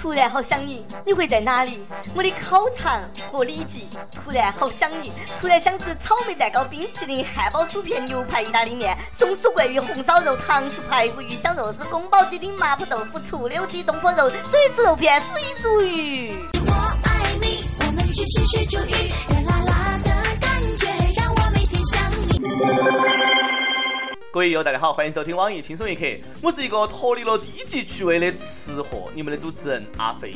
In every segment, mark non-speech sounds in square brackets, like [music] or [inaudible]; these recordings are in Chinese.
突然好想你，你会在哪里？我的烤肠和里脊，突然好想你，突然想吃草莓蛋糕、冰淇淋、汉堡、薯片、牛排、意大利面、松鼠桂鱼、红烧肉、糖醋排骨、鱼香肉丝、宫保鸡丁、麻婆豆腐、醋溜鸡、东坡肉、水煮肉片、水煮鱼。我爱你，我们去吃水煮鱼，热辣辣的感觉让我每天想你。各位友，大家好，欢迎收听网易轻松一刻，我是一个脱离了低级趣味的吃货，你们的主持人阿飞。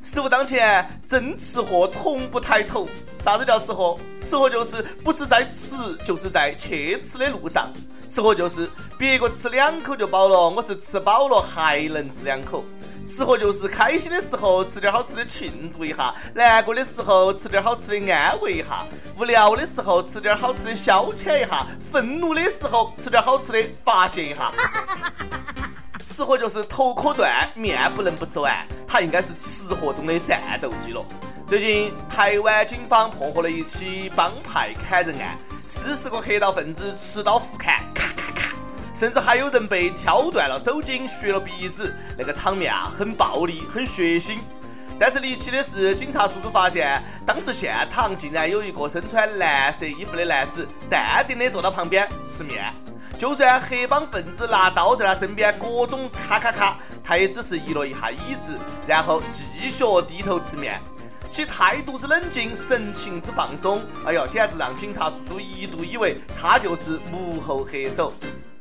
食物当前，真吃货从不抬头。啥子叫吃货？吃货就是不是在吃，就是在去吃的路上。吃货就是别个吃两口就饱了，我是吃饱了还能吃两口。吃货就是开心的时候吃点好吃的庆祝一下，难过的时候吃点好吃的安慰一下，无聊的时候吃点好吃的消遣一下，愤怒的时候吃点好吃的发泄一下。吃货就是头可断，面不能不吃完，他应该是吃货中的战斗机了。最近台湾警方破获了一起帮派砍人案，四十个黑道分子持刀互砍，甚至还有人被挑断了手筋、削了鼻子，那个场面啊，很暴力、很血腥。但是离奇的是，警察叔叔发现，当时现场竟然有一个身穿蓝色衣服的男子，淡定地坐到旁边吃面。就算黑帮分子拿刀在他身边各种咔咔咔，他也只是移了一下椅子，然后继续低头吃面，其态度之冷静，神情之放松，哎呦，简直让警察叔叔一度以为他就是幕后黑手。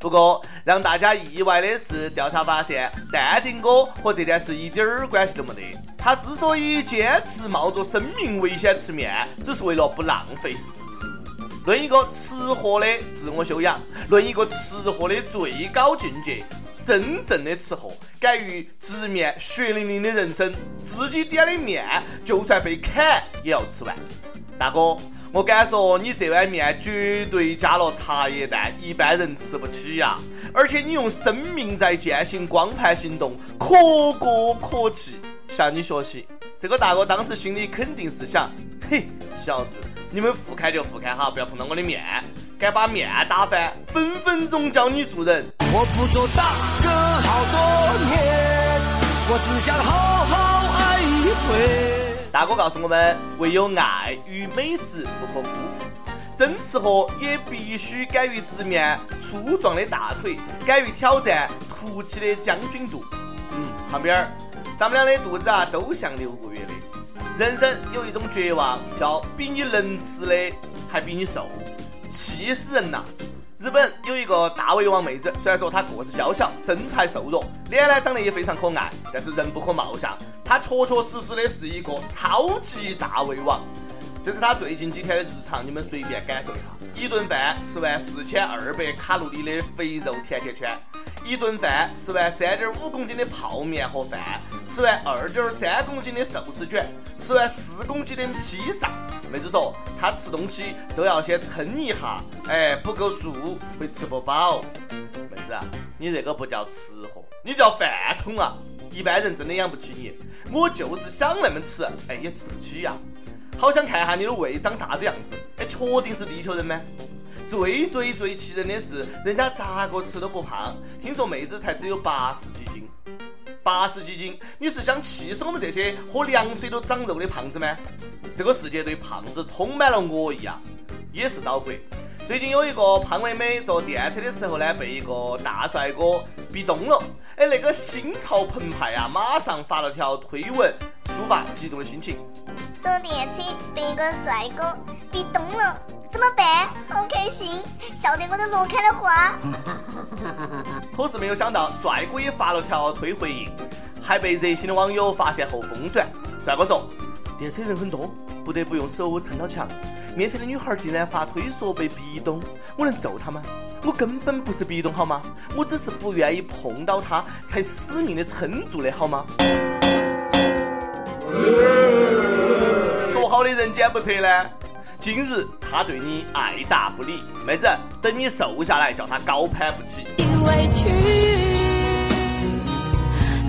不过，让大家意外的是，调查发现，淡定哥和这件事一点儿关系都没得。他之所以坚持冒着生命危险吃面，只是为了不浪费食物。论一个吃货的自我修养，论一个吃货的最高境界，真正的吃货敢于直面血淋淋的人生，自己点的面，就算被砍也要吃完。大哥。我敢说，你这碗面绝对加了茶叶蛋，一般人吃不起呀！而且你用生命在践行光盘行动，可歌可泣。向你学习，这个大哥当时心里肯定是想：嘿，小子，你们互开就互开哈，不要碰到我的面。敢把面打翻，分分钟教你做人。我不做大哥好多年，我只想好好爱一回。大哥告诉我们：唯有爱与美食不可辜负。真吃货也必须敢于直面粗壮的大腿，敢于挑战凸起的将军肚。嗯，旁边儿，咱们俩的肚子啊，都像六个月的。人生有一种绝望，叫比你能吃的还比你瘦，气死人呐！日本有一个大胃王妹子，虽然说她个子娇小，身材瘦弱，脸呢长得也非常可爱，但是人不可貌相。她确确实实的是一个超级大胃王。这是她最近几天的日常，你们随便感受一下：一顿饭吃完四千二百卡路里的肥肉甜甜圈，一顿饭吃完三点五公斤的泡面和饭，吃完二点三公斤的寿司卷，吃完四公斤的披萨。妹子说，她吃东西都要先称一下，哎，不够数会吃不饱。妹子啊，你这个不叫吃货，你叫饭桶啊！一般人真的养不起你。我就是想那么吃，哎，也吃不起呀。好想看下你的胃长啥子样子，哎，确定是地球人吗？最最最气人的是，人家咋个吃都不胖，听说妹子才只有八十几斤。八十几斤，你是想气死我们这些喝凉水都长肉的胖子吗？这个世界对胖子充满了恶意啊！也是岛国。最近有一个胖妹妹坐电车的时候呢，被一个大帅哥逼咚了。哎，那个心潮澎湃啊，马上发了条推文抒发激动的心情。坐电车被一个帅哥逼咚了，怎么办？好开心，笑得我都乐开了花。可是没有想到，帅哥也发了条推回应，还被热心的网友发现后疯转。帅哥说：“电车人很多，不得不用手撑到墙。面前的女孩竟然发推说被壁咚，我能揍她吗？我根本不是壁咚好吗？我只是不愿意碰到她，才死命的撑住的好吗？”说好的人间不测呢？今日他对你爱答不理，妹子，等你瘦下来，叫他高攀不起。委屈，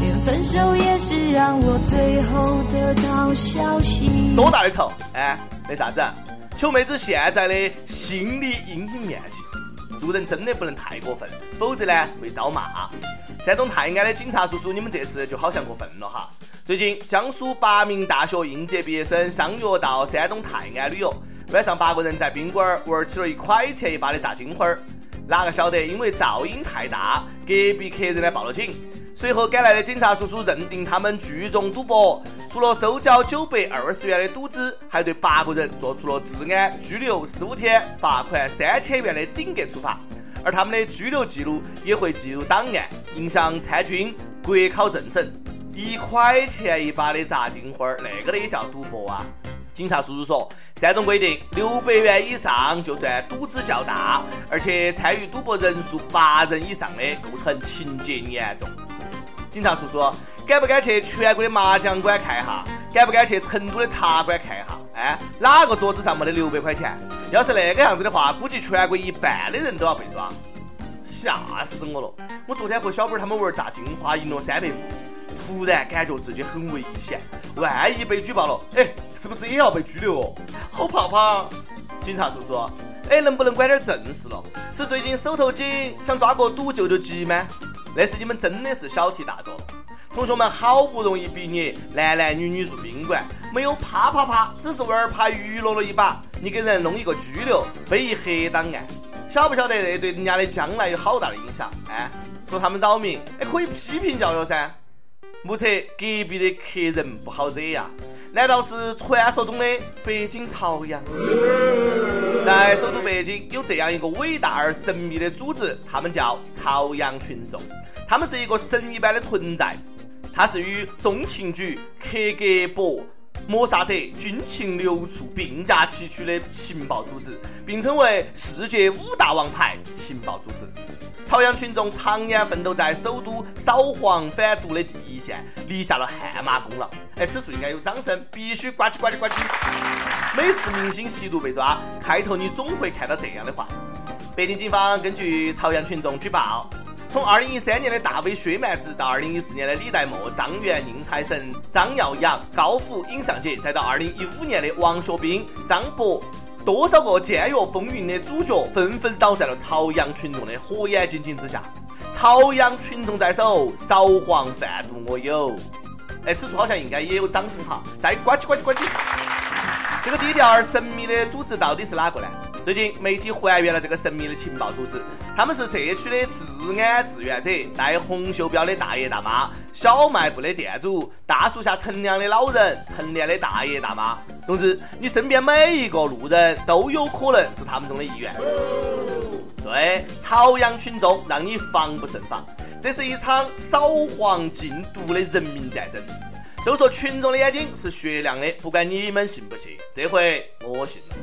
连分手也是让我最后得到消息。多大的仇？哎，没啥子，求妹子现在的心理阴影面积。做人真的不能太过分，否则呢会遭骂。山东泰安的警察叔叔，你们这次就好像过分了哈。最近，江苏八名大学应届毕业生相约到山东泰安旅游，晚上八个人在宾馆玩起了一块钱一把的炸金花儿。哪个晓得，因为噪音太大，隔壁客人呢报了警。随后赶来的警察叔叔认定他们聚众赌博，除了收缴九百二十元的赌资，还对八个人做出了治安、拘留十五天、罚款三千元的顶格处罚。而他们的拘留记录也会记入档案，影响参军、国考政审。一块钱一把的炸金花儿，那个的也叫赌博啊！警察叔叔说，山东规定六百元以上就算赌资较大，而且参与赌博人数八人以上的，构成情节严重。警察叔叔，敢不敢去全国的麻将馆看一下？敢不敢去成都的茶馆看一下？哎，哪个桌子上没得六百块钱？要是那个样子的话，估计全国一半的人都要被抓。吓死我了！我昨天和小本他们玩炸金花，赢了三百五。突然感觉自己很危险，万一被举报了，哎，是不是也要被拘留哦？好怕怕！警察叔叔，哎，能不能管点正事了？是最近手头紧，想抓个赌救救急吗？那是你们真的是小题大做了。同学们好不容易毕业，男男女女住宾馆，没有啪啪啪，只是玩牌娱乐了一把，你给人弄一个拘留，背一黑档案，晓不晓得这对人家的将来有好大的影响？哎，说他们扰民，哎，可以批评教育噻。目测隔壁的客人不好惹呀？难道是传说中的北京朝阳？在首都北京有这样一个伟大而神秘的组织，他们叫朝阳群众。他们是一个神一般的存在，他是与中情局、克格勃、摩萨德、军情六处并驾齐驱的情报组织，并称为世界五大王牌情报组织。朝阳群众常年奋斗在首都扫黄反毒的第一线，立下了汗马功劳。哎，此处应该有掌声，必须呱唧呱唧呱唧。每次明星吸毒被抓，开头你总会看到这样的话：北京警方根据朝阳群众举报，从2013年的大 V 薛蛮子到2014年的李代沫、张元、宁财神、张耀扬、高虎、尹尚杰，再到2015年的王学兵、张博。多少个监狱风云的主角纷纷倒在了朝阳群众的火眼金睛之下。朝阳群众在手，扫黄贩毒我有。哎，此处好像应该也有掌声哈！再呱唧呱唧呱唧。这个低调而神秘的组织到底是哪个呢？最近媒体还原了这个神秘的情报组织，他们是社区的治安志愿者，戴红袖标的大爷大妈，小卖部的店主，大树下乘凉的老人，晨练的大爷大妈。总之，你身边每一个路人都有可能是他们中的一员。对，朝阳群众让你防不胜防，这是一场扫黄禁毒的人民战争。都说群众的眼睛是雪亮的，不管你们信不信，这回我信了。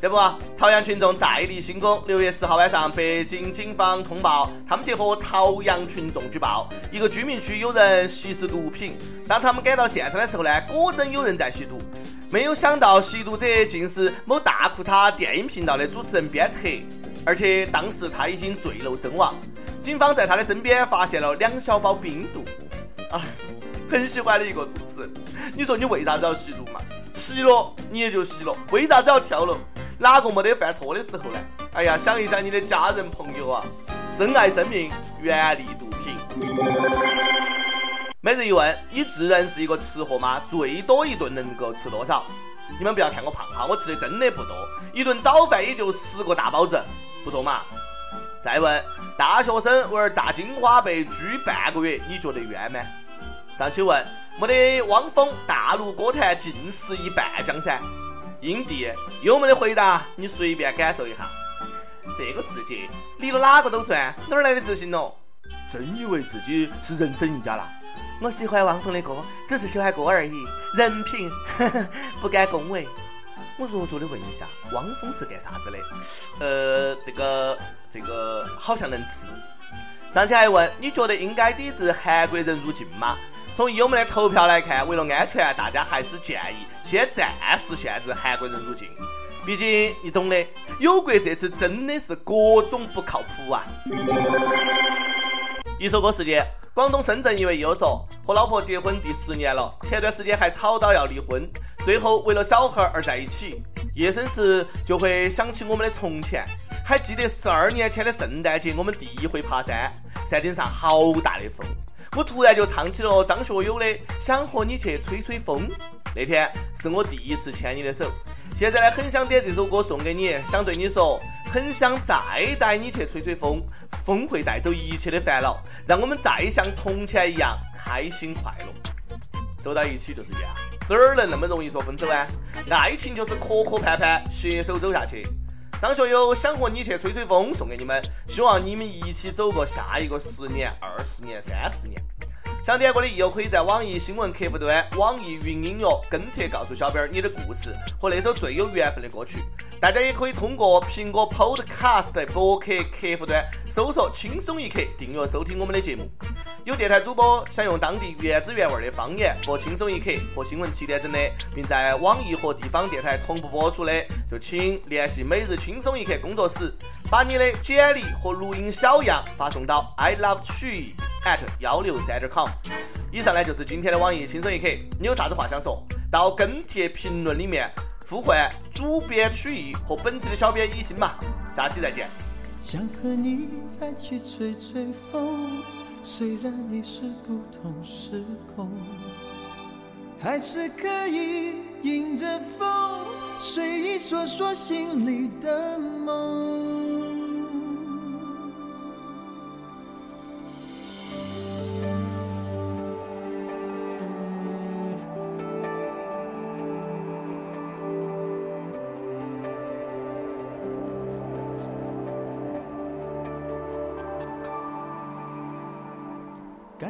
这不，朝阳群众再立新功。六月十号晚上，北京警方通报，他们结合朝阳群众举报，一个居民区有人吸食毒品。当他们赶到现场的时候呢，果真有人在吸毒。没有想到，吸毒者竟是某大裤衩电影频道的主持人边策，而且当时他已经坠楼身亡。警方在他的身边发现了两小包冰毒。啊，很喜欢的一个主持人。你说你为啥子要吸毒嘛？吸了你也就吸了，为啥子要跳楼？哪个没得犯错的时候呢？哎呀，想一想你的家人朋友啊，珍爱生命，远离毒品。每日一问：你自认是一个吃货吗？最多一顿能够吃多少？你们不要看我胖哈，我吃的真的不多，一顿早饭也就十个大包子，不多嘛。再问：大学生玩炸金花被拘半个月，你觉得冤吗？上去问：没得汪峰大陆歌坛尽失一半江山。印地有没得回答？你随便感受一下。这个世界离了哪个都转，哪儿来的自信哦？真以为自己是人生赢家了？我喜欢汪峰的歌，只是喜欢歌而已，人品 [laughs] 不敢恭维。我弱弱的问一下，汪峰是干啥子的？呃，这个这个好像能吃。上期还问，你觉得应该抵制韩国人入境吗？从友们的投票来看，为了安全，大家还是建议先暂时限制韩国人入境。毕竟你懂的，友国这次真的是各种不靠谱啊！一首歌时间，广东深圳一位友说，和老婆结婚第十年了，前段时间还吵到要离婚，最后为了小孩而在一起。夜深时就会想起我们的从前，还记得十二年前的圣诞节，我们第一回爬山，山顶上好大的风。我突然就唱起了张学友的《想和你去吹吹风》。那天是我第一次牵你的手，现在呢，很想点这首歌送给你，想对你说，很想再带你去吹吹风，风会带走一切的烦恼，让我们再像从前一样开心快乐。走到一起就是缘，哪儿能那么容易说分手啊？爱情就是磕磕绊绊，携手走下去。张学友想和你去吹吹风，送给你们，希望你们一起走过下一个十年、二十年、三十年。想点歌的益友可以在网易新闻客户端、网易云音乐跟帖告诉小编你的故事和那首最有缘分的歌曲。大家也可以通过苹果 Podcast 博客客户端搜索“轻松一刻”订阅收听我们的节目。有电台主播想用当地原汁原味的方言播《轻松一刻》和新闻七点整的，并在网易和地方电台同步播出的，就请联系每日轻松一刻工作室，把你的简历和录音小样发送到 i love 曲艺 at 幺六三点 com。以上呢就是今天的网易轻松一刻，你有啥子话想说？到跟帖评论里面呼唤主编曲艺和本期的小编一心嘛，下期再见。想和你再去吹吹风，虽然你是不同时空，还是可以迎着风，随意说说心里的梦。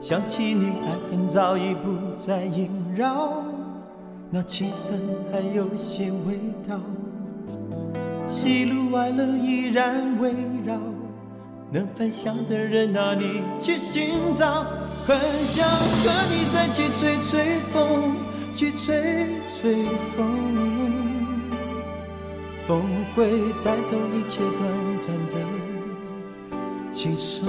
想起你，爱恨早已不再萦绕，那情分还有些味道。喜怒哀乐依然围绕，能分享的人哪里去寻找？很想和你再去吹吹风，去吹吹风，风会带走一切短暂的轻松。